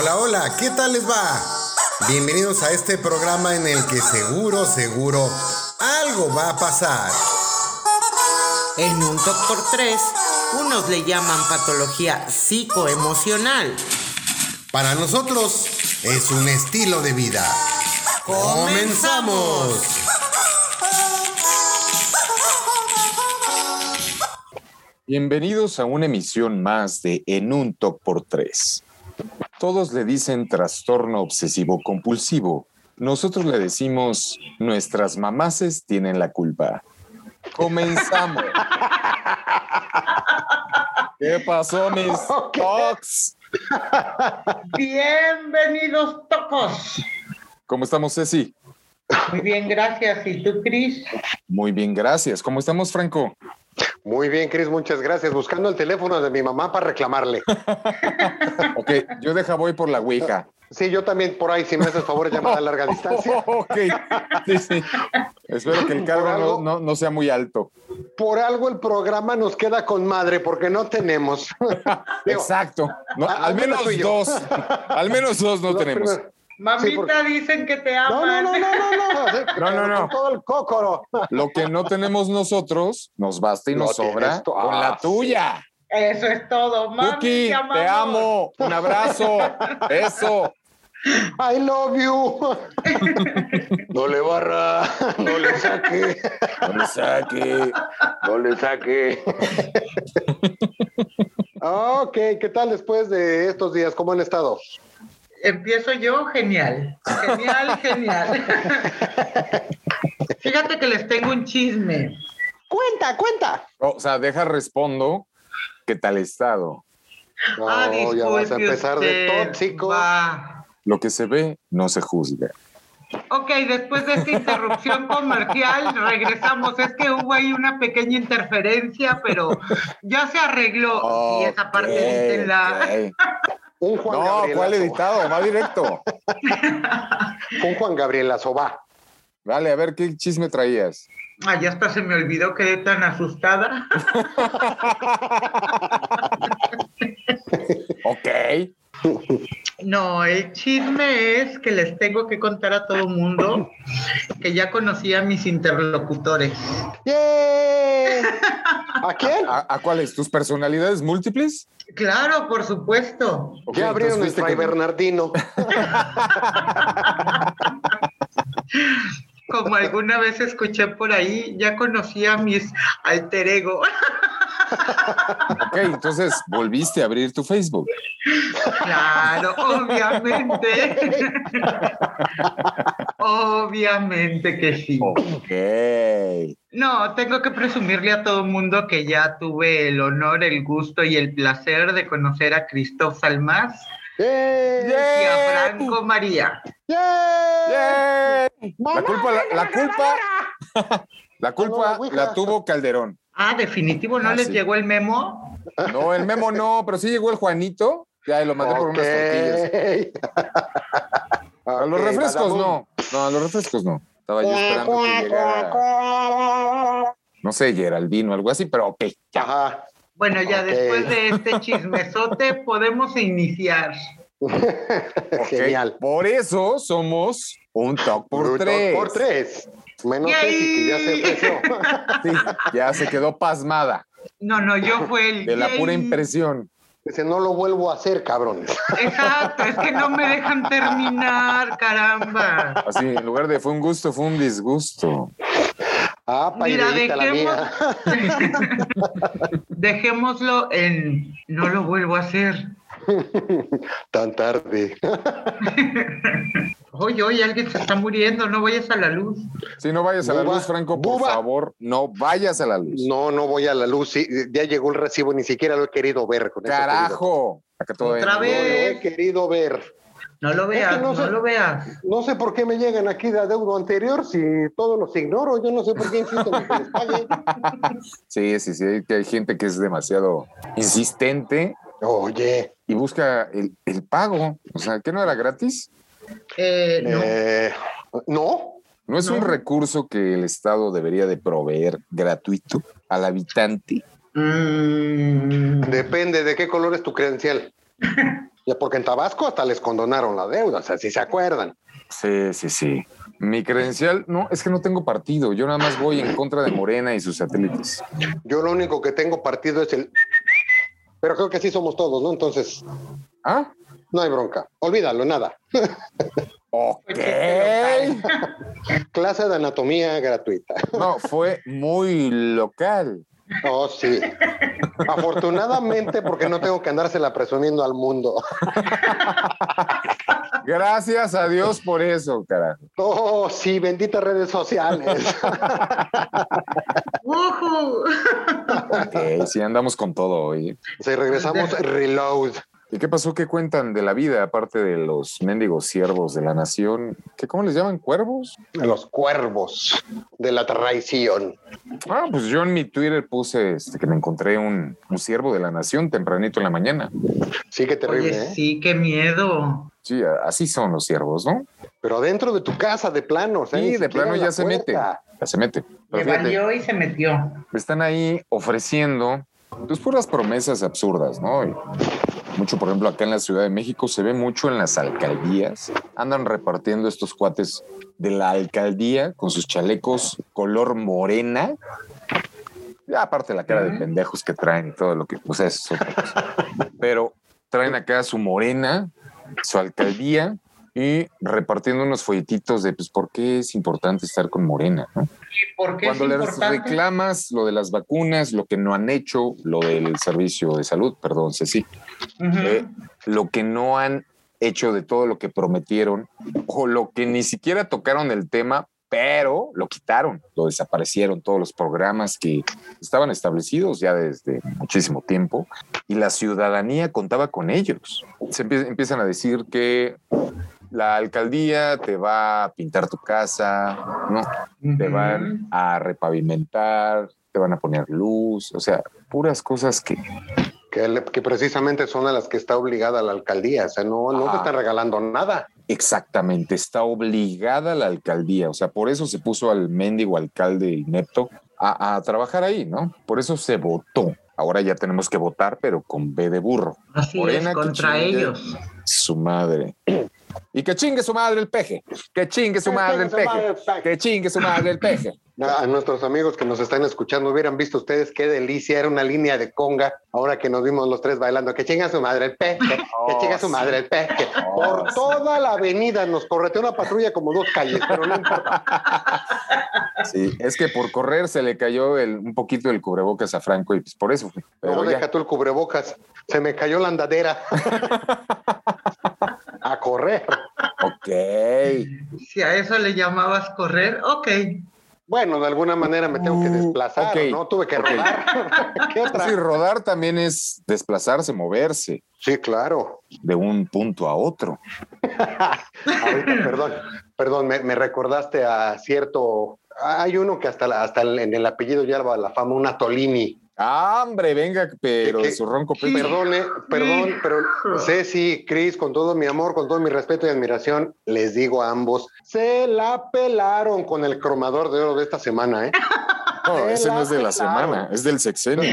Hola, hola, ¿qué tal les va? Bienvenidos a este programa en el que seguro, seguro, algo va a pasar. En un top por tres, unos le llaman patología psicoemocional. Para nosotros es un estilo de vida. ¡Comenzamos! Bienvenidos a una emisión más de En un Top por tres. Todos le dicen trastorno obsesivo compulsivo. Nosotros le decimos nuestras mamaces tienen la culpa. Comenzamos. ¿Qué pasó, mis tocs? Bienvenidos, tocos. ¿Cómo estamos, Ceci? Muy bien, gracias. ¿Y tú, Cris? Muy bien, gracias. ¿Cómo estamos, Franco? Muy bien, Cris, muchas gracias. Buscando el teléfono de mi mamá para reclamarle. Ok, yo deja voy por la Ouija. Sí, yo también por ahí, si me haces favor, llamada a larga distancia. ok, sí, sí. Espero que el cargo no, no- no sea muy alto. Por algo el programa nos queda con madre, porque no tenemos. Digo, Exacto. No, al al menos dos. Al menos dos no los tenemos. primeros- Mamita, Sí, porque- dicen que te aman. no, no, no, no, no. sí, No, no, no. Con todo el cócoro. Lo que no tenemos nosotros nos basta y nos sobra con Ah, la tuya. Eso es todo. Mami, Cookie, amamos. te amo. Un abrazo. Eso. I love you. No le barra, no le saque, No le saque. no le saque. Ok, ¿qué tal después de estos días? ¿Cómo han estado? Empiezo yo, genial. Genial, genial. Fíjate que les tengo un chisme. Cuenta, cuenta. O sea, deja respondo. ¿Qué tal estado? No, ah, ya vas a empezar de tóxico. Va. Lo que se ve no se juzga. Ok, después de esta interrupción comercial, regresamos. Es que hubo ahí una pequeña interferencia, pero ya se arregló. y esa parte ok. Un Juan No, Gabrielazo. ¿cuál editado? Va directo. Un Juan Gabrielazo, va. Vale, a ver, ¿qué chisme traías? Ah, ya hasta se me olvidó, quedé tan asustada. Ok. No, el chisme es que les tengo que contar a todo mundo que ya conocí a mis interlocutores. ¡Yay! ¿A quién? ¿A, a cuáles? ¿Tus personalidades múltiples? Claro, por supuesto. Ok, ya abrieron el Fray Bernardino. Como alguna vez escuché por ahí, ya conocí a mis alter ego. Ok, entonces volviste a abrir tu Facebook. Claro, obviamente. obviamente que sí. Ok. No, tengo que presumirle a todo mundo que ya tuve el honor, el gusto y el placer de conocer a Christoph Salmás ¡Yay! y a Franco María. ¡Yay! La culpa, la, la culpa, la culpa la tuvo Calderón. Ah, definitivo, ¿no Ah, les sí. llegó el memo? No, el memo no, pero sí llegó el Juanito. Ya, y lo mandé por unas tortillas. A los refrescos no. No, a los refrescos no. Estaba yo esperando que llegara. No sé, Geraldino, algo así, pero ok, ya. Ajá. Bueno, ya después de este chismesote podemos iniciar. Genial. Por eso somos un top por Bruto tres. Por tres. Menos. Ceci, que ya se ofreció. Sí, ya se quedó pasmada No, no, yo fue el. de la pura impresión. Dice, no lo vuelvo a hacer, cabrones. Exacto, es que no me dejan terminar, caramba. Así, en lugar de fue un gusto, fue un disgusto. Ah, Mira, paideíta la mía. Dejémoslo en no lo vuelvo a hacer. Tan tarde. Oye, oye, alguien se está muriendo, no vayas a la luz. Si no vayas a la Buba, luz, Franco, por buba. favor, no vayas a la luz. No, no voy a la luz. Sí, ya llegó el recibo, ni siquiera lo he querido ver. Con. Carajo. Acá todavía Otra no. No lo vez. he querido ver. No lo veas, no no, sé. lo veas. No sé por qué me llegan aquí de adeudo anterior si todos los ignoro. Yo no sé por qué insisto en que les pague. Sí, sí, sí, que hay gente que es demasiado insistente Oye, y busca el, el pago. O sea, ¿qué no era gratis? Eh, no. eh, no. ¿No es un recurso que el Estado debería de proveer gratuito al habitante? Mm, Depende de qué color es tu credencial. Ya porque en Tabasco hasta les condonaron la deuda, o sea, si se acuerdan. Sí, sí, sí. Mi credencial, no, es que no tengo partido. Yo nada más voy en contra de Morena y sus satélites. Yo lo único que tengo partido es el... Pero creo que sí somos todos, ¿no? Entonces, Ah, no hay bronca. Olvídalo, nada. ok. Clase de anatomía gratuita. No, fue muy local. Oh, sí. Afortunadamente, porque no tengo que andársela presumiendo al mundo. Gracias a Dios por eso, carajo. Oh, sí, benditas redes sociales. Ok, sí, andamos con todo hoy. Si regresamos, reload. ¿Y qué pasó? ¿Qué cuentan de la vida, aparte de los mendigos siervos de la nación? ¿Qué, ¿Cómo les llaman? ¿Cuervos? Los cuervos de la traición. Ah, pues yo en mi Twitter puse este, que me encontré un, un siervo de la nación tempranito en la mañana. Sí, qué terrible, Oye, ¿eh? sí, qué miedo. Sí, así son los siervos, ¿no? Pero dentro de tu casa, de plano. o sea, Sí, de plano ya se mete. Ya se mete. Pero Le fíjate, valió y se metió. están ahí ofreciendo pues puras promesas absurdas, ¿no? Y mucho, por ejemplo, acá en la Ciudad de México se ve mucho en las alcaldías. Andan repartiendo estos cuates de la alcaldía con sus chalecos color morena. Ya aparte la cara de pendejos que traen y todo lo que, pues eso es otra cosa. Pero traen acá su morena, su alcaldía y repartiendo unos folletitos de, pues, ¿por qué es importante estar con morena? ¿no? ¿Y por qué Cuando es les importante? reclamas lo de las vacunas, lo que no han hecho, lo del servicio de salud, perdón, Ceci, eh, lo que no han hecho de todo lo que prometieron, o lo que ni siquiera tocaron el tema, pero lo quitaron, lo desaparecieron, todos los programas que estaban establecidos ya desde muchísimo tiempo, y la ciudadanía contaba con ellos. Se empie- empiezan a decir que la alcaldía te va a pintar tu casa, ¿no? te van a repavimentar, te van a poner luz, o sea, puras cosas que Que, le- que precisamente son a las que está obligada la alcaldía. O sea, no, no te Ajá. están regalando nada. exactamente está obligada la alcaldía, o sea, por eso se puso al mendigo alcalde inepto a, a trabajar ahí, ¿no? Por eso se votó. Ahora ya tenemos que votar, pero con B de burro. Así Morena, es, contra ellos. Su madre. Y que chingue su madre el peje. Que chingue su madre el peje. Que chingue su madre el peje. A nuestros amigos que nos están escuchando, hubieran visto ustedes qué delicia, era una línea de conga, ahora que nos vimos los tres bailando, que chinga su madre el peje, que Oh, chinga su madre el peje. Oh, Por sí. toda la avenida nos correteó una patrulla como dos calles, pero no importa. Sí, es que por correr se le cayó el- un poquito el cubrebocas a Franco y pues por eso fue. Pero No ya. deja tú el cubrebocas, se me cayó la andadera. A correr. Ok. Si a eso le llamabas correr, ok. Bueno, de alguna manera me tengo que Uh, desplazar, ok, ¿no? Tuve que rodar. ¿Qué otra? Sí, rodar también es desplazarse, moverse Sí, claro. de un punto a otro. Ahorita, perdón, perdón, me, me recordaste a cierto. Hay uno que hasta, hasta en el apellido lleva la fama, una Tolini. Ah, hombre, venga, pero ¿Qué- de su ronco pecho. Perdone, perdón, pero Ceci, Cris, con todo mi amor, con todo mi respeto y admiración, les digo a ambos, se la pelaron con el cromador de oro de esta semana, ¿eh? No, Se ese no es de la pelaron. semana, es del sexenio.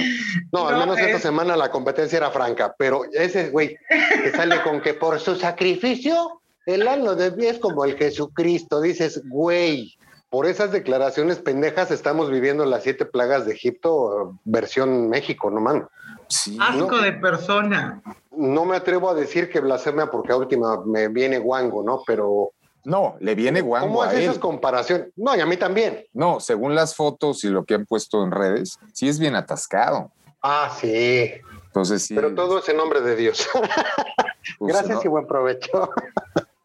No, al No, menos esta es- semana la competencia era franca, pero ese güey que sale con que por su sacrificio, el alma de es como el Jesucristo, dices, güey. Por esas declaraciones pendejas estamos viviendo las siete plagas de Egipto, versión México, no man. Sí, Asco de persona. No me atrevo a decir que blasfemia porque a última me viene guango, ¿no? Pero no, le viene guango ¿cómo a haces esas comparaciones? No, y a mí también. No, según las fotos y lo que han puesto en redes, sí es bien atascado. Ah, sí. Entonces sí. Pero todo es en nombre de Dios. pues, Gracias ¿no? y buen provecho.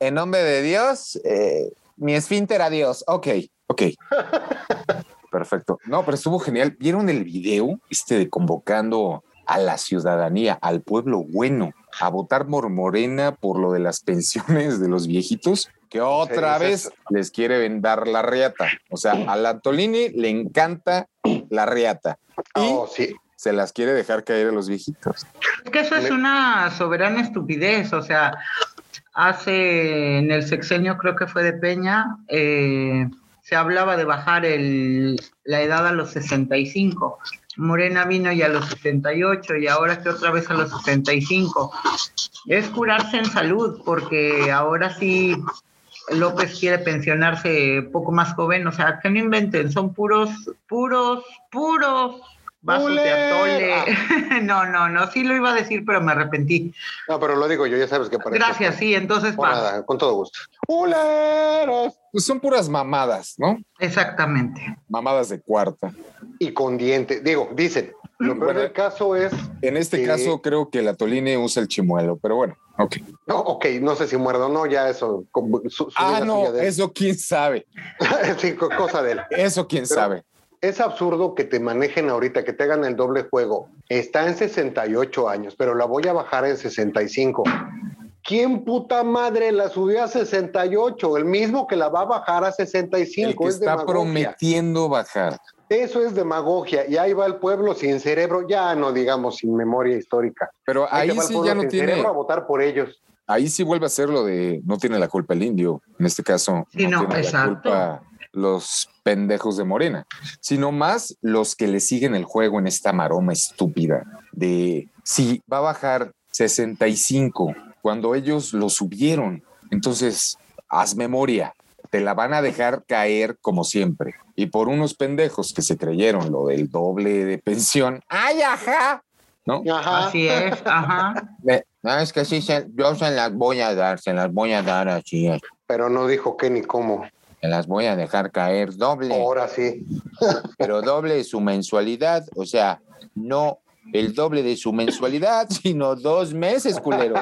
En nombre de Dios, eh, mi esfínter a Dios. Ok, ok. Perfecto. No, pero estuvo genial. ¿Vieron el video este de convocando a la ciudadanía, al pueblo bueno, a votar por Morena por lo de las pensiones de los viejitos? Que otra Sí, vez es- les quiere vendar la riata. O sea, a la Antolini le encanta la riata y Oh, sí. se las quiere dejar caer a los viejitos. Es que eso es una soberana estupidez. O sea, hace en el sexenio, creo que fue de Peña, eh, se hablaba de bajar el, la edad a los 65. Morena vino ya a los 68 y ahora que otra vez a los 65. Es curarse en salud, porque ahora sí López quiere pensionarse poco más joven, o sea, que no inventen, son puros, puros, puros vasos de atole. no, no, no, sí lo iba a decir, pero me arrepentí. No, pero lo digo yo, ya sabes que para Gracias, sí, entonces nada, con todo gusto. ¡Uleros! Pues son puras mamadas, ¿no? Exactamente. Mamadas de cuarta. Y con diente. Digo, dicen. Lo peor Bueno. del caso es. En este caso creo que la Toline usa el chimuelo, pero bueno, ok. No, ok, no sé si muerdo o no, ya eso. su- su Ah, no, suya de él. eso quién sabe. sí, co- cosa de él. Eso quién Pero- sabe. Es absurdo que te manejen ahorita, que te hagan el doble juego. Está en 68 años, pero la voy a bajar en 65. ¿Quién puta madre la subió a 68? El mismo que la va a bajar a El 65. que es está demagogia. prometiendo bajar. Eso es demagogia. Y ahí va el pueblo sin cerebro, ya no digamos sin memoria histórica. Pero Ahí ahí va el sí pueblo ya no sin tiene, cerebro a votar por ellos. ahí sí vuelve a ser lo de no tiene la culpa el indio. En este caso, Sí, no, tiene la exacto. culpa los pendejos de Morena, sino más los que le siguen el juego en esta maroma estúpida de si va a bajar 65 cuando ellos lo subieron. Entonces, haz memoria, te la van a dejar caer como siempre. Y por unos pendejos que se creyeron lo del doble de pensión, ¡ay, ajá! ¿No? Ajá. Así es, ajá. No, es que sí, se- yo se las voy a dar, se las voy a dar así, Pero no dijo qué ni cómo. Se las voy a dejar caer doble, Ahora sí. pero doble de su mensualidad, o sea, no el doble de su mensualidad, sino dos meses, culero.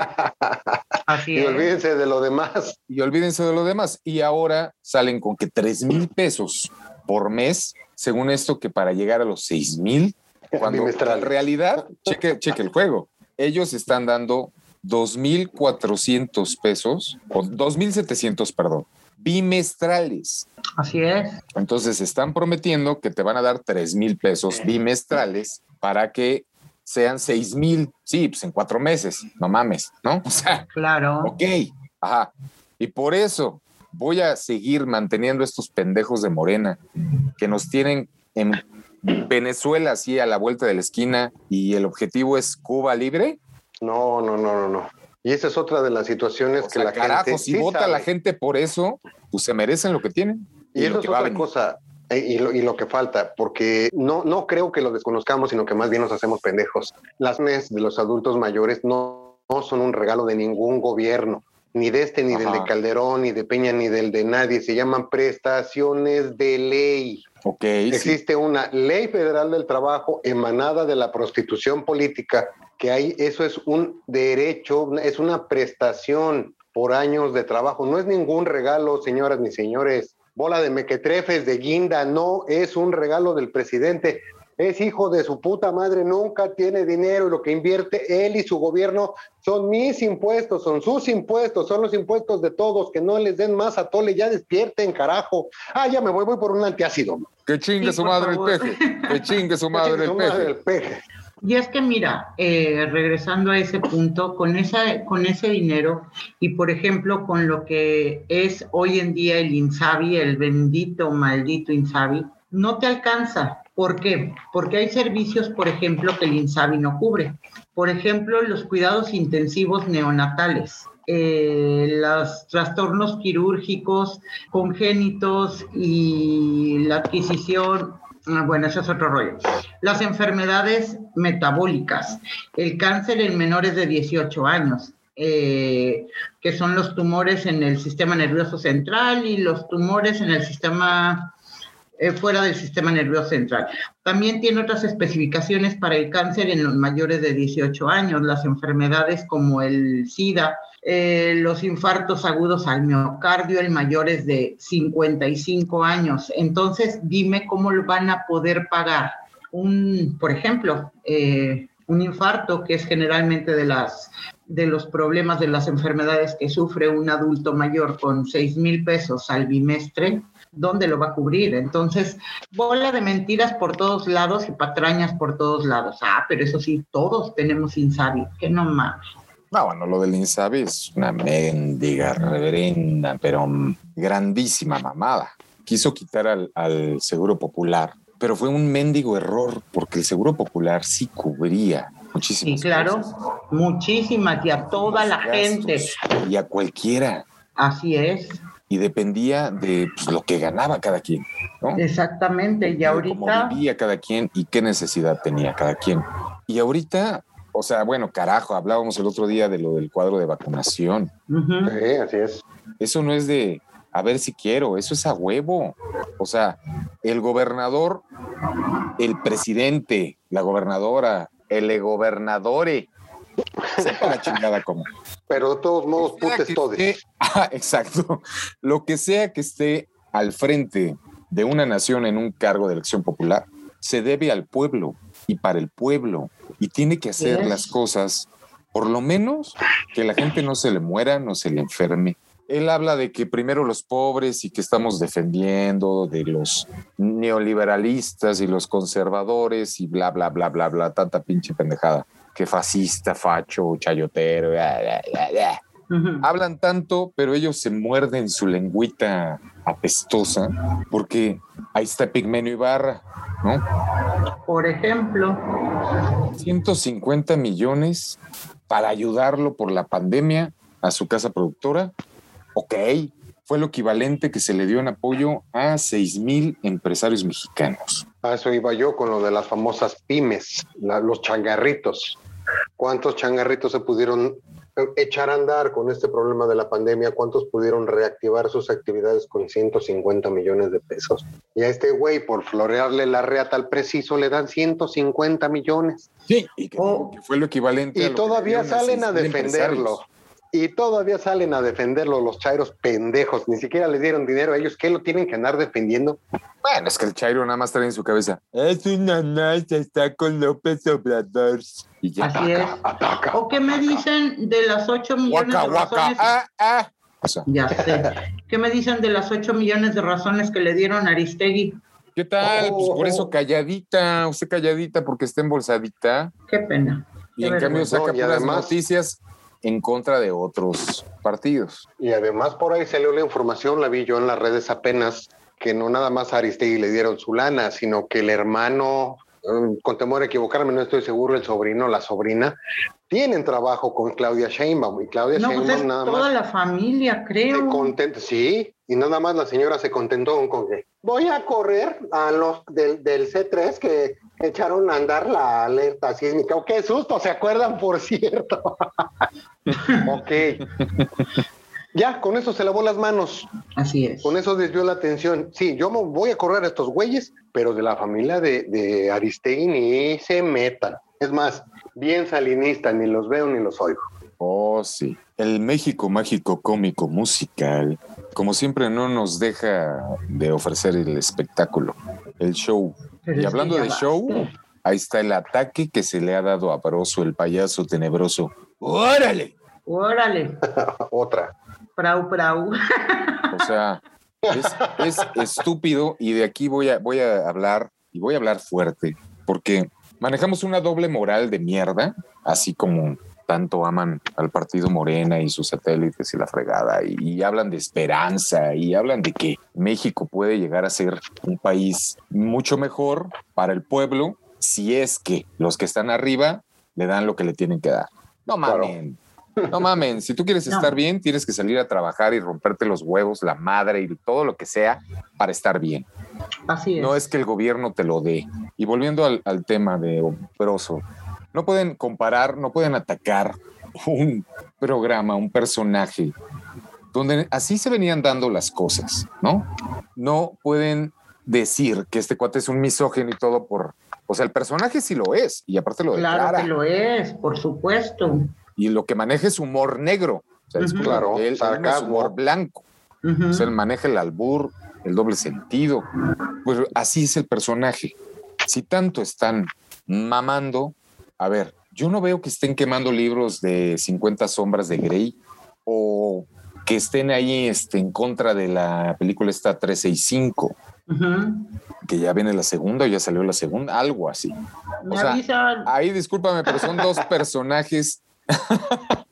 Así Y es. olvídense de lo demás. Y olvídense de lo demás. Y ahora salen con que tres mil pesos por mes, según esto, que para llegar a los seis mil, cuando en realidad, cheque, cheque el juego, ellos están dando 2.400 pesos, o 2.700, perdón, bimestrales. Así es. Entonces están prometiendo que te van a dar 3 mil pesos bimestrales para que sean 6 mil, sí, pues en cuatro meses, no mames, ¿no? O sea, Claro. ok, ajá. Y por eso voy a seguir manteniendo estos pendejos de Morena que nos tienen en Venezuela así a la vuelta de la esquina y el objetivo es Cuba libre. No, no, no, no, no. Y esa es otra de las situaciones O que sea, la carajo, gente. si sí vota sabe. la gente por eso, pues se merecen lo que tienen. Y, eso lo es que va otra cosa. eh, Y lo, y lo que falta, porque no, no creo que lo desconozcamos, sino que más bien nos hacemos pendejos. Las NES de los adultos mayores no, no son un regalo de ningún gobierno, ni de este, ni del de Calderón, ni de Peña, ni del de nadie. Se llaman prestaciones de ley. Ok, sí. Existe una ley federal del trabajo emanada de la prostitución política, que hay, eso es un derecho, es una prestación por años de trabajo. No es ningún regalo, señoras ni señores. Bola de mequetrefes, de guinda, no es un regalo del presidente. Es hijo de su puta madre, nunca tiene dinero y lo que invierte él y su gobierno son mis impuestos, son sus impuestos, son los impuestos de todos, que no les den más a tole, ya despierten, carajo. Ah, ya me voy, voy por un antiácido. Que chingue Sí, su madre favor. el peje. Que chingue su madre Chingue el su madre peje. el peje. Y es que mira, eh, regresando a ese punto, con, esa, con ese dinero y por ejemplo con lo que es hoy en día el INSABI, el bendito, maldito INSABI, no te alcanza. ¿Por qué? Porque hay servicios, por ejemplo, que el INSABI no cubre. Por ejemplo, los cuidados intensivos neonatales, eh, los trastornos quirúrgicos congénitos y la adquisición Bueno, eso es otro rollo. Las enfermedades metabólicas, el cáncer en menores de 18 años, eh, que son los tumores en el sistema nervioso central y los tumores en el sistema eh, fuera del sistema nervioso central. También tiene otras especificaciones para el cáncer en los mayores de 18 años, las enfermedades como el SIDA, eh, los infartos agudos al miocardio en mayores de 55 años. Entonces, dime cómo lo van a poder pagar. Un, por ejemplo, eh, un infarto, que es generalmente de, las, de los problemas de las enfermedades que sufre un adulto mayor con 6 mil pesos al bimestre, ¿dónde lo va a cubrir? Entonces, bola de mentiras por todos lados y patrañas por todos lados. Ah, pero eso sí, todos tenemos Insabi, que no mames. No, bueno, lo del Insabi es una mendiga reverenda, pero grandísima mamada. quiso quitar al, al Seguro Popular, pero fue un mendigo error porque el Seguro Popular sí cubría muchísimas Sí, claro, cosas. muchísimas y a toda la gente. Y a cualquiera. Así es, Y dependía de pues, lo que ganaba cada quien, ¿no? exactamente. Y de cómo ahorita, vivía cada quien y qué necesidad tenía cada quien. Y ahorita, o sea, bueno, carajo, hablábamos el otro día de lo del cuadro de vacunación. Sí, así es. Eso no es de a ver si quiero, eso es a huevo. O sea, el gobernador, el presidente, la gobernadora, el gobernadore, sepa la chingada como. Pero de todos modos, putes todos. Ah, exacto. Lo que sea que esté al frente de una nación en un cargo de elección popular, se debe al pueblo y para el pueblo. Y tiene que hacer las cosas, por lo menos, que la gente no se le muera, no se le enferme. Él habla de que primero los pobres y que estamos defendiendo de los neoliberalistas y los conservadores y bla, bla, bla, bla, bla, tanta pinche pendejada. Que fascista, facho, chayotero, bla, bla, bla, hablan tanto, pero ellos se muerden su lengüita apestosa, porque ahí está Pigmenio Ibarra, ¿no? por ejemplo, 150 millones para ayudarlo por la pandemia a su casa productora. Ok, fue lo equivalente que se le dio en apoyo a 6 mil empresarios mexicanos. A eso iba yo con lo de las famosas pymes, la- los changarritos. ¿Cuántos changarritos se pudieron echar a andar con este problema de la pandemia? ¿Cuántos pudieron reactivar sus actividades con 150 millones de pesos? Y a este güey, por florearle la reata al preciso, le dan 150 millones. Sí, y que, Oh. que fue lo equivalente. a Y lo todavía salen a 6,000 defenderlo. Y todavía salen a defenderlo los chairos pendejos. Ni siquiera les dieron dinero a ellos. ¿Qué lo tienen que andar defendiendo? Bueno, es que el Chairo nada más trae en su cabeza. Es una nice, está con López Obrador. Y ya. así es. Ataca. ¿O qué me dicen de las 8 millones de razones? ah, ah. O sea, Ya sé. ¿Qué me dicen de las 8 millones de razones que le dieron a Aristegui? ¿qué tal? Pues por Oh. eso calladita, usted calladita porque está embolsadita. Qué pena. Y Qué en cambio saca No, puras además- noticias en contra de otros partidos. Y además por ahí salió la información, la vi yo en las redes apenas, que no nada más a Aristegui le dieron su lana, sino que el hermano, con temor a equivocarme, no estoy seguro, el sobrino, la sobrina, tienen trabajo con Claudia Sheinbaum. Y Claudia No, pues Sheinbaum es nada toda más la familia, creo. contenta, sí, y nada más la señora se contentó con que voy a correr a los del, del C3 que echaron a andar la alerta sísmica. ¡Qué susto! ¿Se acuerdan, por cierto? ok. Ya, con eso se lavó las manos. Así es. Con eso desvió la atención. Sí, yo me voy a correr a estos güeyes, pero de la familia de, de Aristegui ni se metan. Es más, bien salinista, ni los veo ni los oigo. Oh, sí. El México mágico, cómico, musical, como siempre, no nos deja de ofrecer el espectáculo, el show. Pero y hablando de show, ahí está el ataque que se le ha dado a Broso, el payaso tenebroso. ¡Órale! Órale, Otra. Prau, prau. O sea, es, es estúpido y de aquí voy a, voy a hablar y voy a hablar fuerte porque manejamos una doble moral de mierda, así como tanto aman al partido Morena y sus satélites y la fregada y, y hablan de esperanza y hablan de que México puede llegar a ser un país mucho mejor para el pueblo si es que los que están arriba le dan lo que le tienen que dar. No Claro. No mamen, si tú quieres No. estar bien, tienes que salir a trabajar y romperte los huevos, la madre y todo lo que sea para estar bien. Así es. No es que el gobierno te lo dé. Y volviendo al, al tema de Broso, no pueden comparar, no pueden atacar un programa, un personaje, donde así se venían dando las cosas, ¿no? No pueden decir que este cuate es un misógino y todo por... O sea, el personaje sí lo es, y aparte lo Claro declara. que lo es, por supuesto. Y lo que maneja es humor negro. O sea, Ujú. disculpa, Claro, él- es humor blanco. Ujú. O sea, él maneja el albur, el doble sentido. Pues así es el personaje. Si tanto están mamando, a ver, yo no veo que estén quemando libros de 50 sombras de Grey o que estén ahí este, en contra de la película esta 365, Ujú. que ya viene la segunda o ya salió la segunda, algo así. Me O sea, avisan. Ahí discúlpame, pero son dos personajes.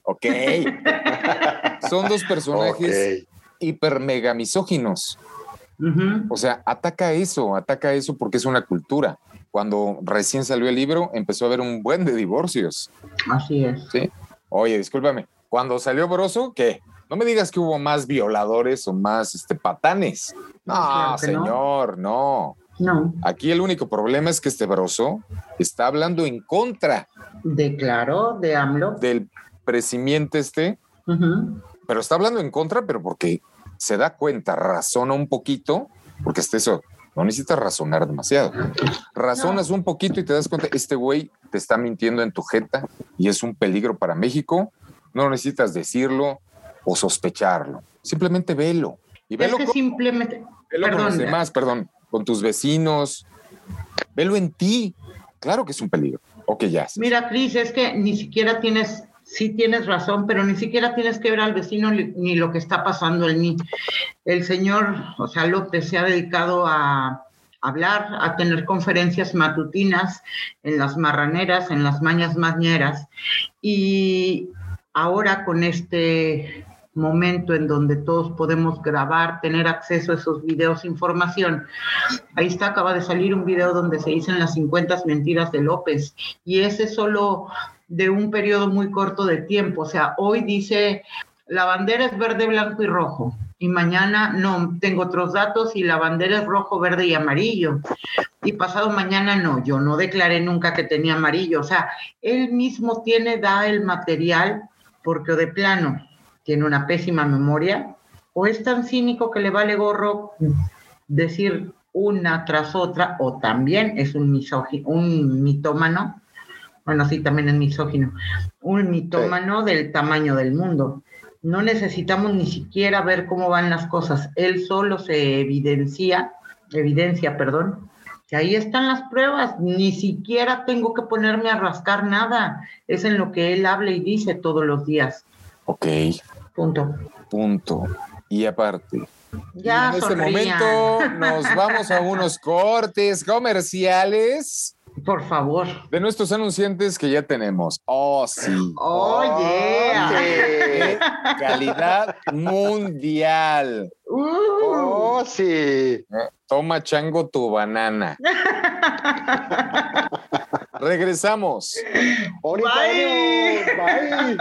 Ok. Son dos personajes hiper mega misóginos. O sea, ataca eso, ataca eso porque es una cultura. Cuando recién salió el libro, empezó a haber un buen de divorcios. Así es. Sí. Oye, discúlpame. Cuando salió Broso, ¿qué? No me digas que hubo más violadores o más este, patanes. No, Claro que no. señor, no. No, Aquí el único problema es que este Broso está hablando en contra declaró de AMLO. del presidente este, pero está hablando en contra, pero porque se da cuenta, razona un poquito, porque hasta eso no necesitas razonar demasiado. Razonas un poquito y te das cuenta, este güey te está mintiendo en tu jeta y es un peligro para México. No necesitas decirlo o sospecharlo. Simplemente velo. Y Es velo, que con, simplemente. velo con los demás, perdón, con tus vecinos. Velo en ti. Claro que es un peligro. Ok, ya. Mira, Cris, es que ni siquiera tienes, sí tienes razón, pero ni siquiera tienes que ver al vecino ni, lo que está pasando en mí. El señor, o sea, López se ha dedicado a hablar, a tener conferencias matutinas en las marraneras, en las mañas mañeras, y ahora con este momento en donde todos podemos grabar, tener acceso a esos videos, información. Ahí está, acaba de salir un video donde se dicen las 50 mentiras de López y ese solo de un periodo muy corto de tiempo. O sea, hoy dice la bandera es verde, blanco y rojo y mañana no, tengo otros datos y la bandera es rojo, verde y amarillo. Y pasado mañana no, yo no declaré nunca que tenía amarillo. O sea, él mismo tiene, da el material porque de plano tiene una pésima memoria o es tan cínico que le vale gorro decir una tras otra o también es un misógino, un mitómano, bueno, sí, también es misógino, un mitómano del tamaño del mundo. No necesitamos ni siquiera ver cómo van las cosas. Él solo se evidencia, evidencia, perdón, que ahí están las pruebas. Ni siquiera tengo que ponerme a rascar nada. Es en lo que él habla y dice todos los días. Ok, Punto. punto. Y aparte, Ya en este momento nos vamos a unos cortes comerciales Por favor. de nuestros anunciantes que ya tenemos. Oh, sí. Oye. De calidad mundial. Uh. Oh, sí. Toma chango tu banana. Regresamos. Ahorita Bye. bye.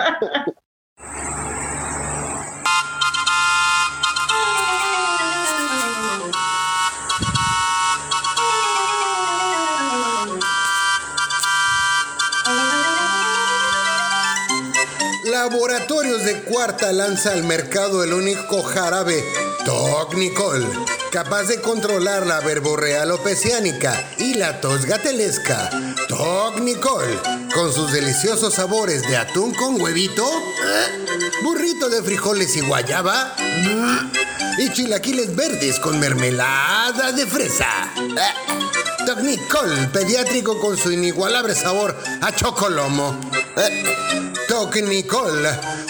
Laboratorios de Cuarta lanza al mercado el único jarabe Tocnicol, capaz de controlar la verborrea alopeciánica y la tos gatelesca. Tocnicol, con sus deliciosos sabores de atún con huevito, ¿eh? burrito de frijoles y guayaba, ¿Mm? y chilaquiles verdes con mermelada de fresa. ¿eh? Tocnicol, pediátrico con su inigualable sabor a chocolomo. Tocnicol,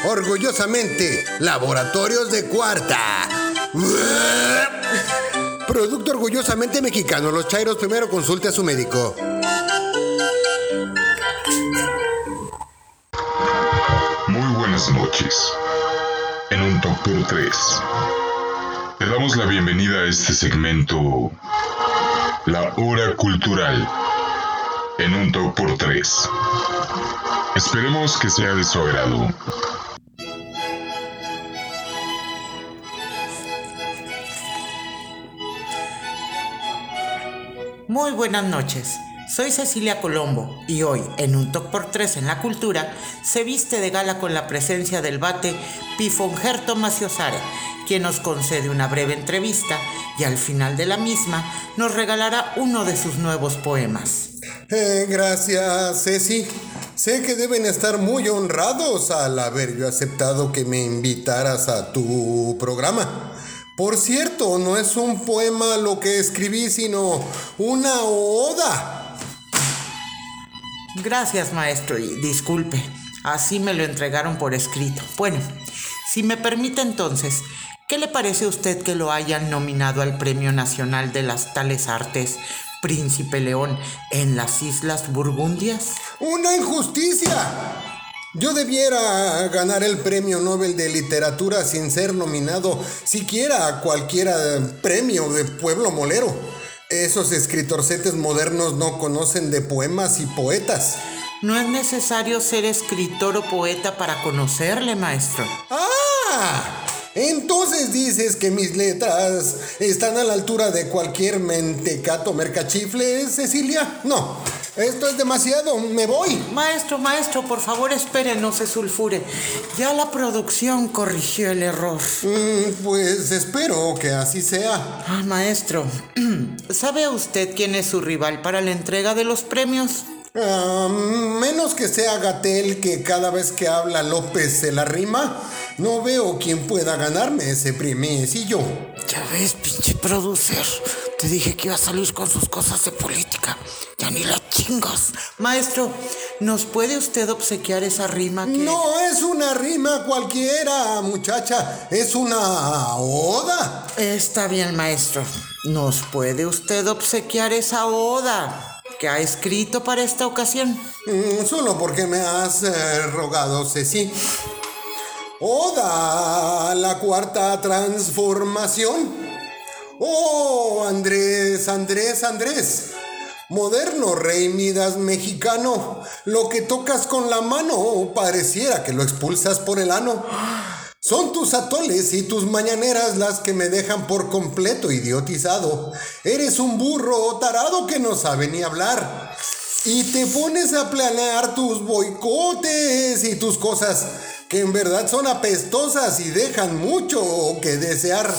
orgullosamente, Laboratorios de Cuarta. Producto orgullosamente mexicano. Los chairos primero consulte a su médico. Muy buenas noches. En un Doctor 3. Te damos la bienvenida a este segmento. La hora cultural. En un Doctor 3. Esperemos que sea de su agrado. Muy buenas noches. Soy Cecilia Colombo y hoy, en un Talk por 3 en la cultura, se viste de gala con la presencia del bate Pifongerto Maciosare, quien nos concede una breve entrevista y al final de la misma nos regalará uno de sus nuevos poemas. Eh, gracias, Ceci. Sé que deben estar muy honrados al haber yo aceptado que me invitaras a tu programa. Por cierto, no es un poema lo que escribí, sino una oda. Gracias, maestro, y disculpe. Así me lo entregaron por escrito. Bueno, si me permite entonces, ¿qué le parece a usted que lo hayan nominado al Premio Nacional de las Tales Artes Príncipe León en las Islas Burgundias? ¡Una injusticia! Yo debiera ganar el premio Nobel de Literatura sin ser nominado siquiera a cualquier premio de pueblo molero. Esos escritorcetes modernos no conocen de poemas y poetas. No es necesario ser escritor o poeta para conocerle, maestro. ¡Ah! Entonces dices que mis letras están a la altura de cualquier mentecato mercachifle, Cecilia. No, esto es demasiado, me voy. Maestro, maestro, por favor espere, no se sulfure. Ya la producción corrigió el error. Mm, pues espero que así sea. Ah, maestro, ¿sabe usted quién es su rival para la entrega de los premios? Ah, menos que sea Gatel, que cada vez que habla López se la rima, no veo quién pueda ganarme ese yo. Ya ves, pinche producer. Te dije que iba a salir con sus cosas de política. Ya ni la chingas. Maestro, ¿nos puede usted obsequiar esa rima que... No es una rima cualquiera, muchacha. Es una oda. Está bien, maestro. ¿Nos puede usted obsequiar esa oda? que ha escrito para esta ocasión? Mm, solo porque me has eh, rogado, Ceci. Oda la cuarta transformación. Oh, Andrés, Andrés, Andrés. Moderno rey Midas mexicano, lo que tocas con la mano pareciera que lo expulsas por el ano. Son tus atoles y tus mañaneras las que me dejan por completo idiotizado. Eres un burro tarado que no sabe ni hablar. Y te pones a planear tus boicotes y tus cosas que en verdad son apestosas y dejan mucho que desear.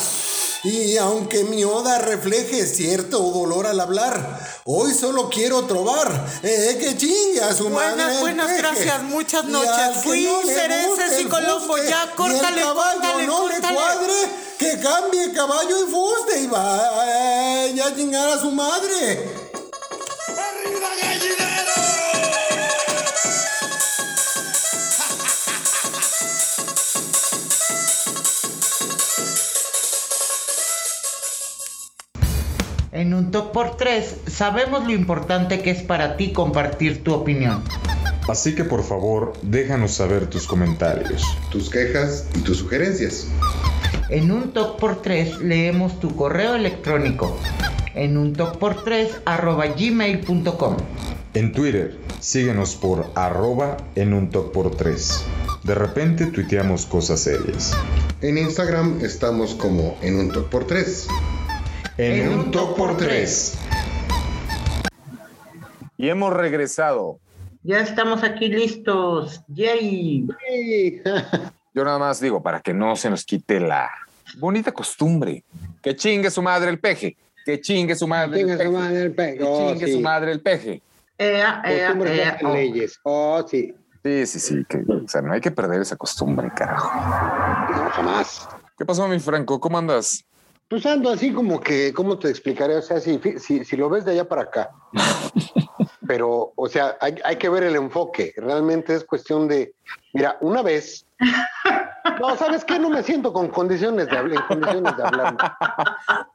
Y aunque mi oda refleje cierto dolor al hablar, hoy solo quiero trobar. Eh, que chingue a su buenas, madre. Buenas, gracias, muchas noches. Fui no Cereces y Colombo, ya, córtale, caballo córtale, no córtale. le cuadre, que cambie caballo y fuste y vaya a chingar a su madre. En un top por tres sabemos lo importante que es para ti compartir tu opinión. Así que por favor, déjanos saber tus comentarios. tus quejas y tus sugerencias. En un top por tres leemos tu correo electrónico. En un top por tres arroba gmail.com. En Twitter, síguenos por arroba en un top por tres. De repente tuiteamos cosas serias. En Instagram estamos como en un top por tres. En, un top por tres. Y hemos regresado. Ya estamos aquí listos. Yay. Yo nada más digo, para que no se nos quite la bonita costumbre. Que chingue su madre el peje. Que chingue su madre Chingue su madre el peje. Que Oh, chingue su madre el peje. Eh, eh, Costumbres eh, no hacen oh. leyes. Oh, sí. Sí, sí, sí. Que, o sea, no hay que perder esa costumbre, carajo. No, jamás. ¿Qué pasó, mi Franco? ¿Cómo andas? Pues ando así como que, ¿cómo te explicaré? O sea, si, si, si lo ves de allá para acá. Pero, o sea, hay, hay que ver el enfoque. Realmente es cuestión de, mira, una vez. No, ¿sabes qué? No me siento con condiciones de hablar, en condiciones de hablar.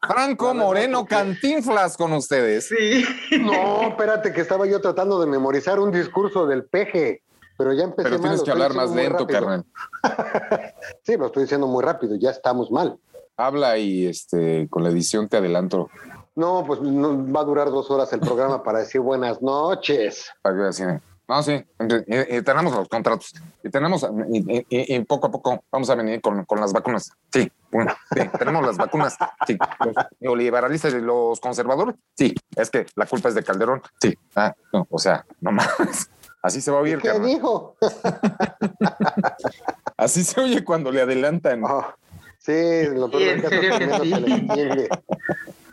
Franco Moreno Cantinflas con ustedes. Sí. No, espérate, que estaba yo tratando de memorizar un discurso del peje. Pero ya empecé Pero tienes que hablar más lento, carnal. Sí, lo estoy diciendo muy rápido, ya estamos mal. Habla y este con la edición te adelanto. No, pues no, va a durar dos horas el programa para decir buenas noches. Para que No, sí, y- y tenemos los contratos y tenemos, y, y- y poco a poco vamos a venir con, con las vacunas. Sí, bueno, sí, tenemos las vacunas. Sí, los neoliberalistas y los conservadores. Sí, es que la culpa es de Calderón. Sí, ah, no, o sea, no mames. Así se va a oír, ¿Qué carnal. dijo? Así se oye cuando le adelantan. Ah, sí, lo peor que se le entiende.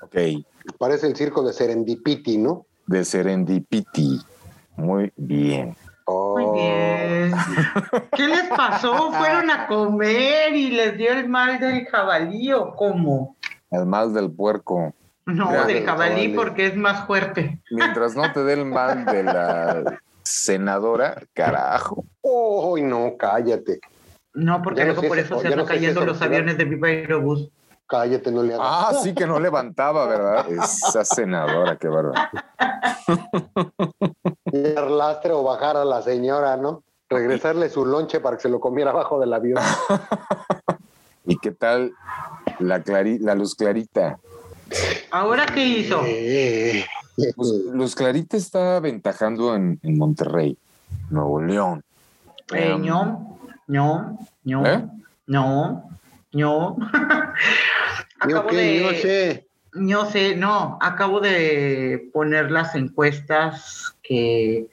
Ok, Parece el circo de Serendipity, ¿no? de Serendipity. Muy bien. Oh, Muy bien. ¿Qué les pasó? ¿Fueron a comer y les dio el mal del jabalí o cómo? El mal del puerco. No, del jabalí jabalí. porque es más fuerte. Mientras no te dé el mal de la senadora, carajo. ¡Ay, no! Cállate. No, porque Ya no luego sé por eso se no sé si cayendo los aviones de Viva Aerobús. Cállate, no le hagas. Ah, sí que no levantaba, ¿verdad? Esa senadora, qué bárbaro. Dar lastre o bajar a la señora, ¿no? regresarle su lonche para que se lo comiera abajo del avión. ¿Y qué tal la, clari- la luz clarita? ¿Ahora qué hizo? Eh, Pues, Luz Clarita está aventajando en, en Monterrey, Nuevo León. Eh, Em, no, no, no, ¿Eh? no, no. yo acabo qué, de, yo sé. no sé, no, acabo de poner las encuestas que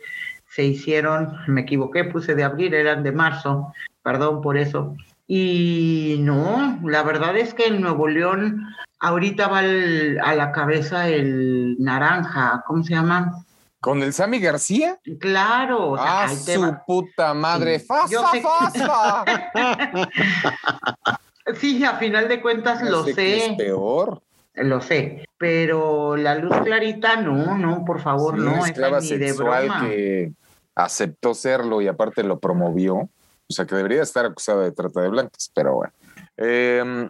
se hicieron, me equivoqué, puse de abril, eran de marzo, perdón por eso. Y no, la verdad es que en Nuevo León ahorita va a la cabeza el naranja, ¿cómo se llama? ¿Con el Sammy García? Claro, o sea, ¡Ah, su puta madre! Sí. ¡Fasa, Yo sé- fasa! Sí, a final de cuentas No lo sé es peor. Lo sé, pero la luz clarita, no, no, por favor, Sí, no, una esclava ni de sexual broma. que aceptó serlo y aparte lo promovió. O sea, que debería estar acusada de trata de blancas, pero bueno. Eh,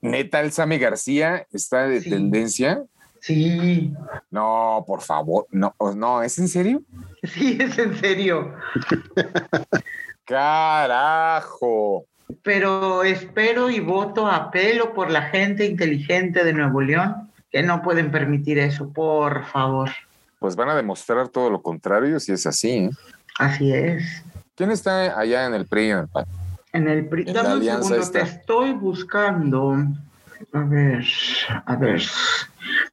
Neta, el Sammy García está de Sí. tendencia. Sí, No, por favor, no, no, ¿es en serio? sí, es en serio. Carajo. Pero espero y voto, apelo por la gente inteligente de Nuevo León, que no pueden permitir eso, por favor. Pues van a demostrar todo lo contrario si es así. ¿eh? Así es. ¿Quién está allá en el PRI en el PAN? En el pri- En la Dame un segundo, esta. te estoy buscando. A ver, a ver.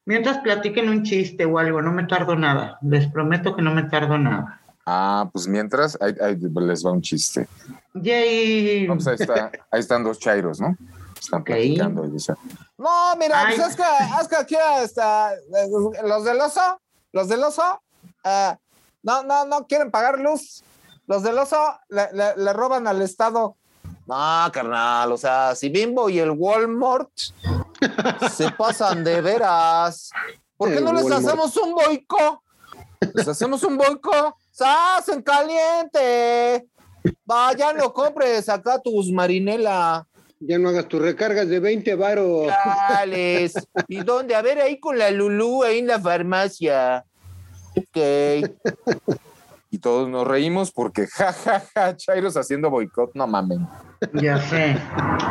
Mientras platiquen un chiste o algo, no me tardo nada. Les prometo que no me tardo nada. Ah, pues mientras, ahí, ahí les va un chiste. Yay. Ahí, está, ahí están dos chairos, ¿no? Están platicando y dicen, No, mira, Ay. pues es que, es que aquí está, los del oso, los del oso, eh, no, no, no quieren pagar luz. Los del oso le, le- le roban al Estado. No, carnal, o sea, si Bimbo y el Walmart se pasan de veras, ¿por qué El no les Walmart. hacemos un boico? Les hacemos un boico, ¡Sas en caliente! Vaya, no compres acá tus marinela. Ya no hagas tus recargas de 20 varos. Dales. ¿Y dónde? A ver, ahí con la Lulú, ahí en la farmacia. Ok. Y todos nos reímos porque, ja, ja, ja, chairos haciendo boicot, no mamen. Ya sé.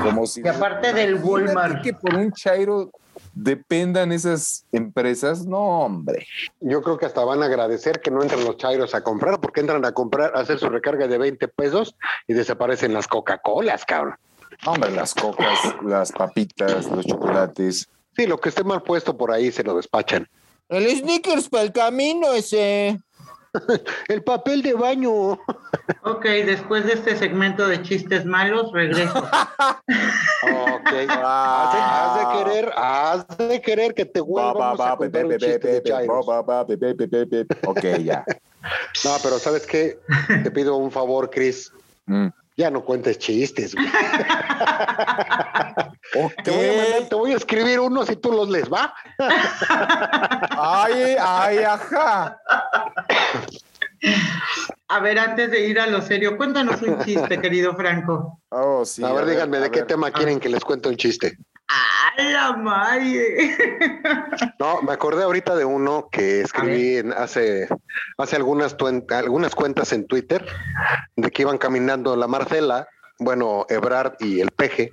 Como si... Que aparte del Walmart. que por un chairo dependan esas empresas, no, hombre. Yo creo que hasta van a agradecer que no entran los chairos a comprar, porque entran a comprar, a hacer su recarga de 20 pesos y desaparecen las Coca-Colas, cabrón. Hombre, las cocas, las papitas, los chocolates. Sí, lo que esté mal puesto por ahí se lo despachan. El sneakers para el camino ese. El papel de baño. Ok, después de este segmento de chistes malos, regreso. Ok. Has de, has de querer, has de querer que te vuelvamos a contar un chiste de. Ok, ya. No, pero ¿sabes qué? Te pido un favor, Chris. Mm. Ya no cuentes chistes. güey. Te voy a mandar, te voy a escribir unos y tú los lees, ¿va? Ay, ay, ajá. A ver, antes de ir a lo serio, cuéntanos un chiste, querido Franco. Oh, sí. a ver, díganme, a ¿de qué ver. tema quieren que les cuente un chiste? ¡A la madre! No, me acordé ahorita de uno que escribí en- hace, hace algunas, cuentas en Twitter de que iban caminando la Marcela, bueno, Ebrard y el Peje,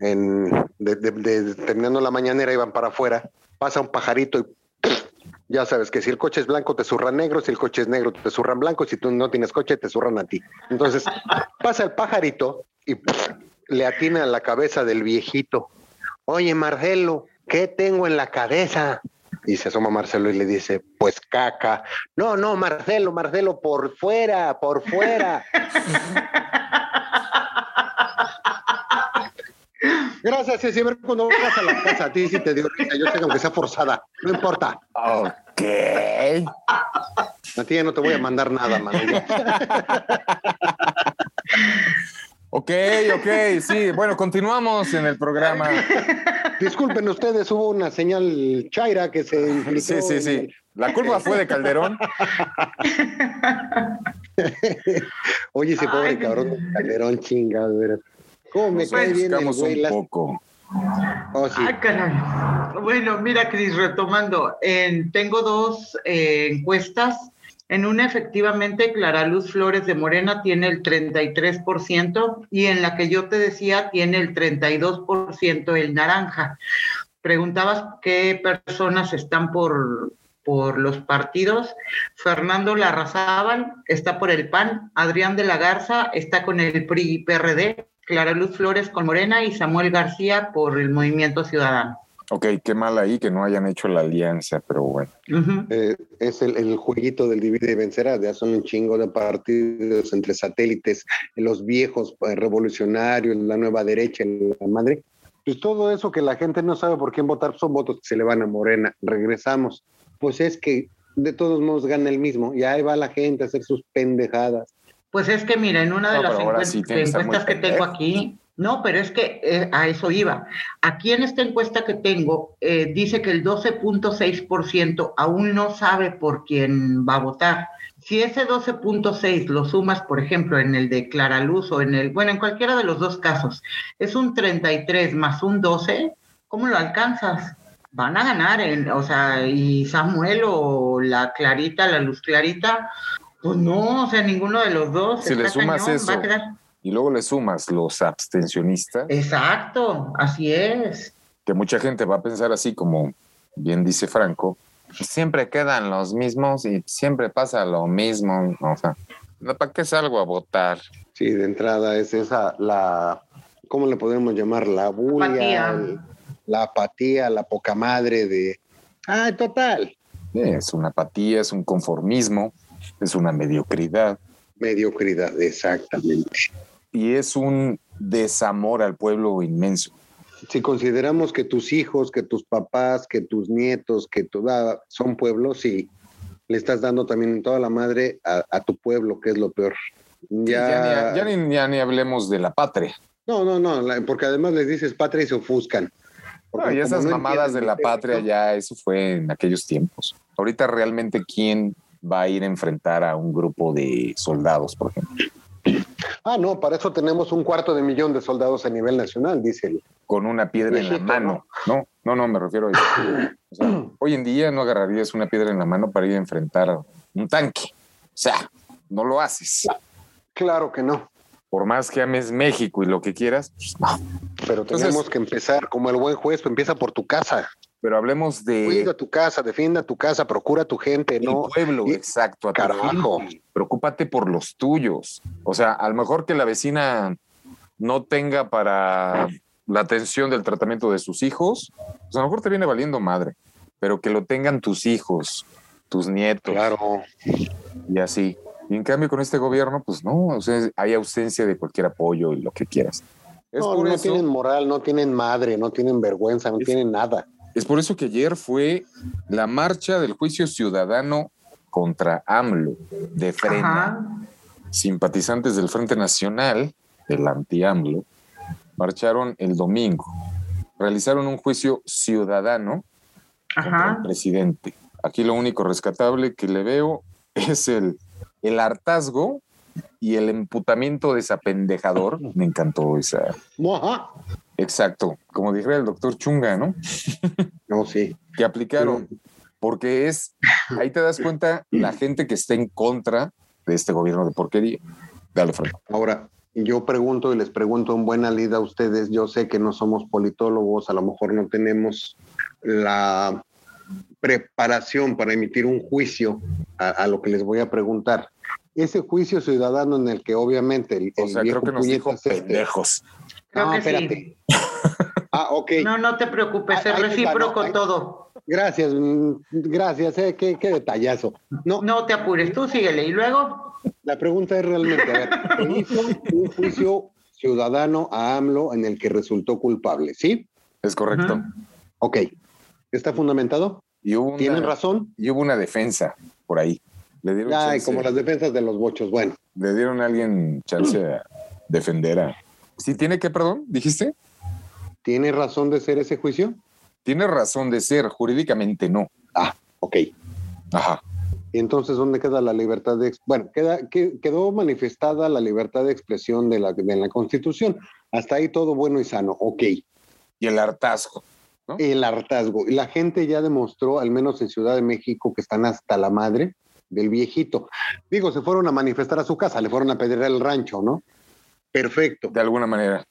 en, de- de- de- terminando la mañanera iban para afuera, pasa un pajarito y ya sabes que si el coche es blanco te zurran negro, si el coche es negro te zurran blanco, si tú no tienes coche te zurran a ti. Entonces pasa el pajarito y le atina a la cabeza del viejito. Oye, Marcelo, ¿qué tengo en la cabeza? Y se asoma Marcelo y le dice, pues caca. No, no, Marcelo, Marcelo, por fuera, por fuera. Gracias. A ver cuando vas a la casa, a ti sí te dio risa. Yo sé que aunque sea forzada, no importa. Ok. A ti ya no te voy a mandar nada, mano. Ok, ok, sí. Bueno, continuamos en el programa. Disculpen ustedes, hubo una señal chaira que se Sí, sí, sí. La culpa fue de Calderón. Oye, ese pobre Ay. cabrón de Calderón, chingado, de veras. ¿Cómo me cae bien el buscamos güey? un Las- poco. Oh, sí. ¡Ay, caray! Bueno, mira, Cris, retomando, en- tengo dos eh, encuestas En una, efectivamente, Clara Luz Flores de Morena tiene el 33% y en la que yo te decía tiene el 32% el naranja. Preguntabas qué personas están por, por los partidos. Fernando Larrazábal está por el PAN, Adrián de la Garza está con el PRI PRD, Clara Luz Flores con Morena y Samuel García por el Movimiento Ciudadano. Ok, qué mal ahí que no hayan hecho la alianza, pero bueno. Eh, es el, el, jueguito del divide y vencerá, ya son un chingo de partidos entre satélites, los viejos eh, revolucionarios, la nueva derecha, la madre. Pues todo eso que la gente no sabe por quién votar son votos que se le van a Morena. Regresamos. Pues es que de todos modos gana el mismo y ahí va la gente a hacer sus pendejadas. Pues es que mira, en una de no, las encuestas, sí encuestas que tengo aquí, no, pero es que eh, a eso iba. Aquí en esta encuesta que tengo, eh, dice que el 12.6% aún no sabe por quién va a votar. Si ese 12.6 lo sumas, por ejemplo, en el de Clara Luz o en el, bueno, en cualquiera de los dos casos, es un 33 más un 12, ¿cómo lo alcanzas? Van a ganar, en, o sea, y Samuel o la Clarita, la Luz Clarita, pues no, o sea, ninguno de los dos. Si le sumas cañón, eso y luego le sumas los abstencionistas. Exacto, así es. Que mucha gente va a pensar así como bien dice Franco, siempre quedan los mismos y siempre pasa lo mismo. O sea, ¿para qué salgo a votar? Sí, de entrada es esa, la, ¿cómo le podemos llamar? La bulia, la apatía, la poca madre de, ah, total. Es una apatía, es un conformismo, es una mediocridad. Mediocridad, exactamente. Y es un desamor al pueblo inmenso si consideramos que tus hijos, que tus papás, que tus nietos, que tu, son pueblos, sí, le estás dando también toda la madre a, a tu pueblo, que es lo peor. Ya, ya, ni, ya, ni, hablemos de la patria. No, no, no, porque además les dices patria y se ofuscan. No, y esas no mamadas de la patria, ya eso fue en aquellos tiempos. Ahorita realmente, ¿quién va a ir a enfrentar a un grupo de soldados, por ejemplo? Ah, no, para eso tenemos un cuarto de millón de soldados a nivel nacional, dice él. Con una piedra en la mano. No, no, no, me refiero a eso. O sea, hoy en día no agarrarías una piedra en la mano para ir a enfrentar un tanque. O sea, no lo haces. Claro que no. Por más que ames México y lo que quieras, pues no. Pero tenemos Entonces, que empezar como el buen juez, empieza por tu casa. Pero hablemos de. Cuida tu casa, defienda tu casa, procura tu gente, el ¿no? pueblo, exacto. A carajo. Tu Preocúpate por los tuyos. O sea, a lo mejor que la vecina no tenga para la atención del tratamiento de sus hijos, pues a lo mejor te viene valiendo madre, pero que lo tengan tus hijos, tus nietos. Claro. Y así. Y en cambio con este gobierno, pues no, o sea, hay ausencia de cualquier apoyo y lo que quieras. Es no, no eso, tienen moral, no tienen madre, no tienen vergüenza, no es, tienen nada. Es por eso que ayer fue la marcha del juicio ciudadano contra AMLO de Frena. Simpatizantes del Frente Nacional, del anti-AMLO, marcharon el domingo. Realizaron un juicio ciudadano Ajá. contra el presidente. Aquí lo único rescatable que le veo es el, el hartazgo y el emputamiento de esa pendejador. Me encantó esa. Exacto, como dijera el doctor Chunga, ¿no? No, sí. Que aplicaron, porque es, ahí te das cuenta la gente que está en contra de este gobierno de porquería. Dale, Franco. Ahora, yo pregunto y les pregunto en buena lida a ustedes, yo sé que no somos politólogos, a lo mejor no tenemos la preparación para emitir un juicio a, a lo que les voy a preguntar. Ese juicio ciudadano en el que obviamente el, o sea, el creo que nos dijo pendejos. Creo no, que espérate. sí. ah, ok. No, no te preocupes, es recíproco no, todo. Gracias, mm, gracias, eh, qué, qué detallazo. No, No te apures, tú síguele. Y luego, la pregunta es realmente, a ver, hizo un juicio ciudadano a AMLO en el que resultó culpable, ¿sí? Es correcto. Ujú. Ok. ¿Está fundamentado? Y hubo una, ¿Tienen razón? Y hubo una defensa por ahí. Le dieron, Ay, chance- como las defensas de los bochos. Bueno, le dieron a alguien chance a defender a. ¿Sí tiene que, perdón? ¿Dijiste? ¿tiene razón de ser ese juicio? Tiene razón de ser, jurídicamente no. Ah, ok. Ajá. Y entonces, ¿dónde queda la libertad de... Bueno, queda, que- quedó manifestada la libertad de expresión de la, de la Constitución. Hasta ahí todo bueno y sano. Ok. Y el hartazgo. ¿no? El hartazgo. Y la gente ya demostró, al menos en Ciudad de México, que están hasta la madre del viejito. Digo, se fueron a manifestar a su casa, le fueron a pedir el rancho, ¿no? Perfecto. De alguna manera.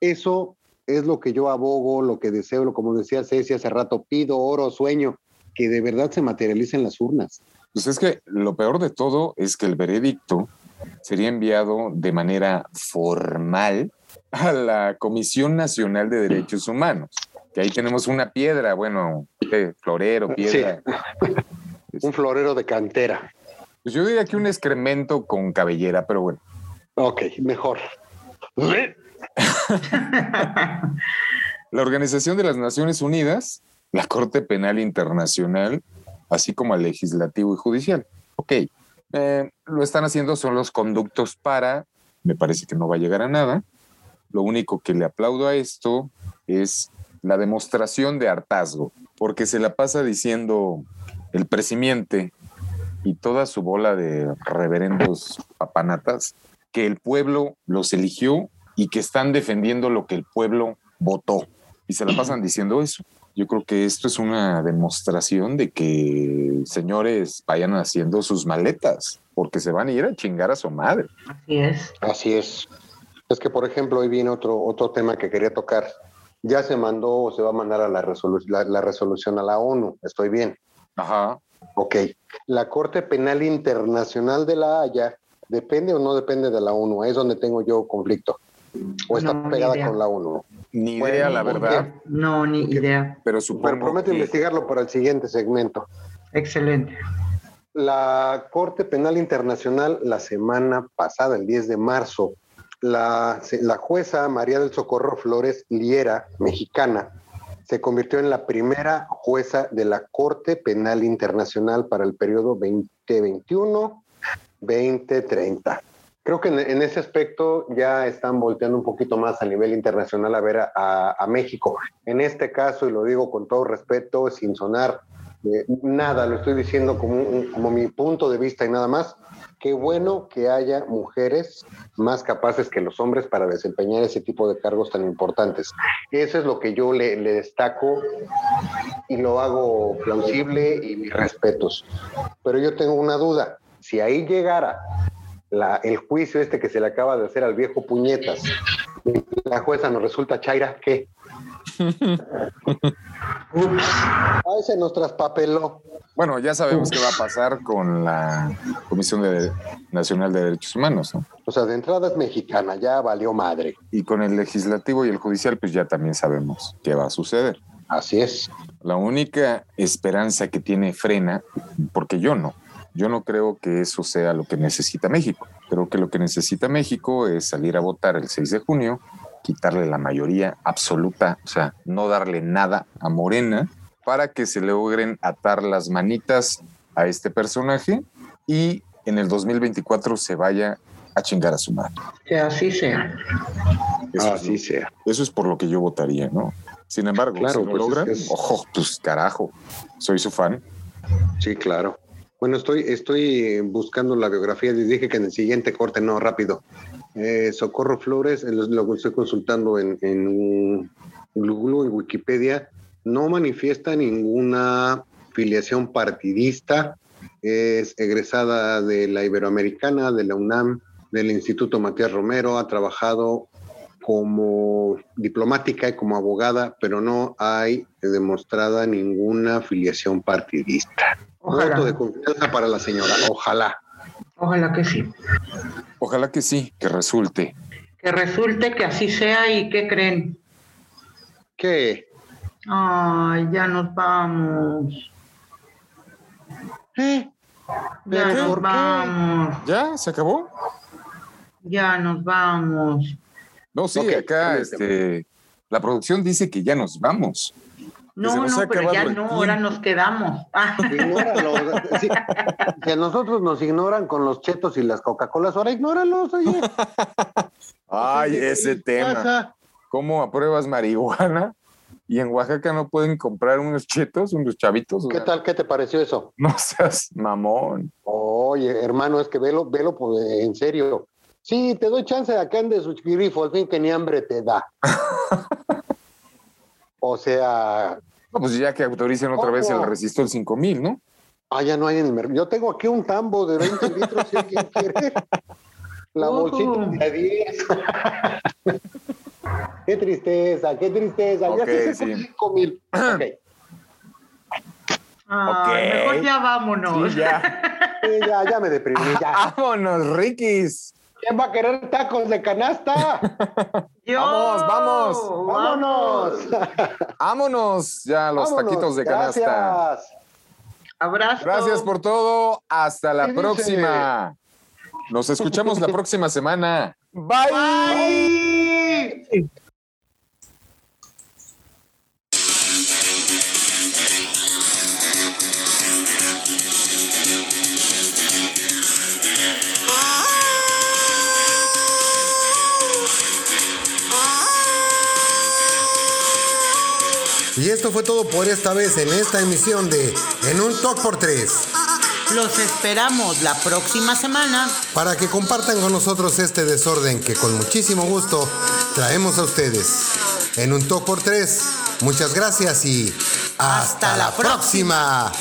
Eso es lo que yo abogo, lo que deseo, lo como decía Ceci hace rato, pido oro, sueño, que de verdad se materialicen las urnas. Pues es que lo peor de todo es que el veredicto sería enviado de manera formal a la Comisión Nacional de Derechos Humanos. Que ahí tenemos una piedra, bueno, florero, piedra. Un florero de cantera. Pues yo diría que un excremento con cabellera, pero bueno. Ok, mejor. La Organización de las Naciones Unidas, la Corte Penal Internacional, así como al Legislativo y Judicial. Ok, eh, lo están haciendo son los conductos para, me parece que no va a llegar a nada. Lo único que le aplaudo a esto es la demostración de hartazgo, porque se la pasa diciendo el presidente y toda su bola de reverendos papanatas que el pueblo los eligió y que están defendiendo lo que el pueblo votó. Y se la pasan diciendo eso. Yo creo que esto es una demostración de que señores vayan haciendo sus maletas, porque se van a ir a chingar a su madre. Así es. Así es. Es que, por ejemplo, hoy viene otro, otro tema que quería tocar. Ya se mandó o se va a mandar a la, resolu- la, la resolución a la ONU. Estoy bien. Ajá. Ok. La Corte Penal Internacional de la Haya depende o no depende de la ONU. Ahí es donde tengo yo conflicto. O está No, pegada con la ONU. Ni Bueno, idea, la ¿por verdad, No, ni idea. pero Pero supongo prometo que- investigarlo para el siguiente segmento. Excelente. La Corte Penal Internacional la semana pasada, el 10 de marzo, la, la jueza María del Socorro Flores Liera, mexicana, se convirtió en la primera jueza de la Corte Penal Internacional para el periodo 2021-2030. Creo que en, ese aspecto ya están volteando un poquito más a nivel internacional a ver a, México. En este caso, y lo digo con todo respeto, sin sonar nada, lo estoy diciendo como, como mi punto de vista y nada más. Qué bueno que haya mujeres más capaces que los hombres para desempeñar ese tipo de cargos tan importantes. Eso es lo que yo le, destaco y lo hago plausible y mis respetos. Pero yo tengo una duda. Si ahí llegara el juicio este que se le acaba de hacer al viejo Puñetas, la jueza nos resulta Chaira, ¿qué? Ahí se nos traspapeló. Bueno, ya sabemos qué va a pasar con la Comisión de- Nacional de Derechos Humanos, ¿no? O sea, de entrada es mexicana, ya valió madre. Y con el legislativo y el judicial, pues ya también sabemos qué va a suceder. Así es. La única esperanza que tiene Frena, porque yo no, yo no creo que eso sea lo que necesita México. Creo que lo que necesita México es salir a votar el 6 de junio, quitarle la mayoría absoluta, o sea, no darle nada a Morena para que se logren atar las manitas a este personaje y en el 2024 se vaya a chingar a su madre. Que así sea. Eso, Así es, sea. eso es por lo que yo votaría, ¿no? Sin embargo, Claro, si lo pues es logran, que es- ojo, pues carajo, soy su fan. Sí, claro. Bueno, estoy, estoy buscando la biografía. Les dije que en el siguiente corte, no, rápido. Eh, Socorro Flores, eh, lo, estoy consultando en, en Google, en Wikipedia, no manifiesta ninguna filiación partidista. Es egresada de la Iberoamericana, de la UNAM, del Instituto Matías Romero. Ha trabajado como diplomática y como abogada, pero no hay demostrada ninguna filiación partidista. Ojalá. Voto de confianza para la señora, ojalá. Ojalá que sí. Ojalá que sí, que resulte. Que resulte que así sea y que creen. ¿Qué? Ay, ya nos vamos. ¿Eh? Ya ¿Pero nos qué? vamos. ¿Ya? ¿Se acabó? Ya nos vamos. No, sí, Ok, acá este, la producción dice que ya nos vamos. No, no, pero ya no, ahora nos quedamos. Ah, Ignóralo. Sí. Si a nosotros nos ignoran con los chetos y las Coca-Colas, ahora ignóralos, oye. Ay, ¿Qué ese tema. pasa? ¿Cómo apruebas marihuana? Y en Oaxaca no pueden comprar unos chetos, unos chavitos. O ¿Qué sea, tal? ¿Qué te pareció eso? No seas mamón. Oye, hermano, es que velo, velo pues, en serio. Sí, te doy chance de acá de su grifo, al fin que ni hambre te da. o sea, No, pues ya que autoricen otra vez el resistor 5000, ¿no? Ah, ya no hay en el mercado. Yo tengo aquí un tambo de 20 litros si alguien quiere. La bolsita de 10. qué tristeza, qué tristeza. Ya se sí. con 5 mil. Ok. Ay, Ok. Mejor ya vámonos. Sí, ya. Sí, ya, ya me deprimí. Ya. Vámonos, Rikis. ¿Quién va a querer tacos de canasta? Yo. Vamos, vamos. ¡Vámonos! Vámonos ya los Vámonos. taquitos de canasta. Gracias. Abrazo. Gracias por todo. Hasta la Sí, dice. próxima. Nos escuchamos la próxima semana. Bye. Bye. Y esto fue todo por esta vez en esta emisión de En un Talk por 3. Los esperamos la próxima semana. Para que compartan con nosotros este desorden que con muchísimo gusto traemos a ustedes. En un Talk por 3. Muchas gracias y hasta, Hasta la la próxima.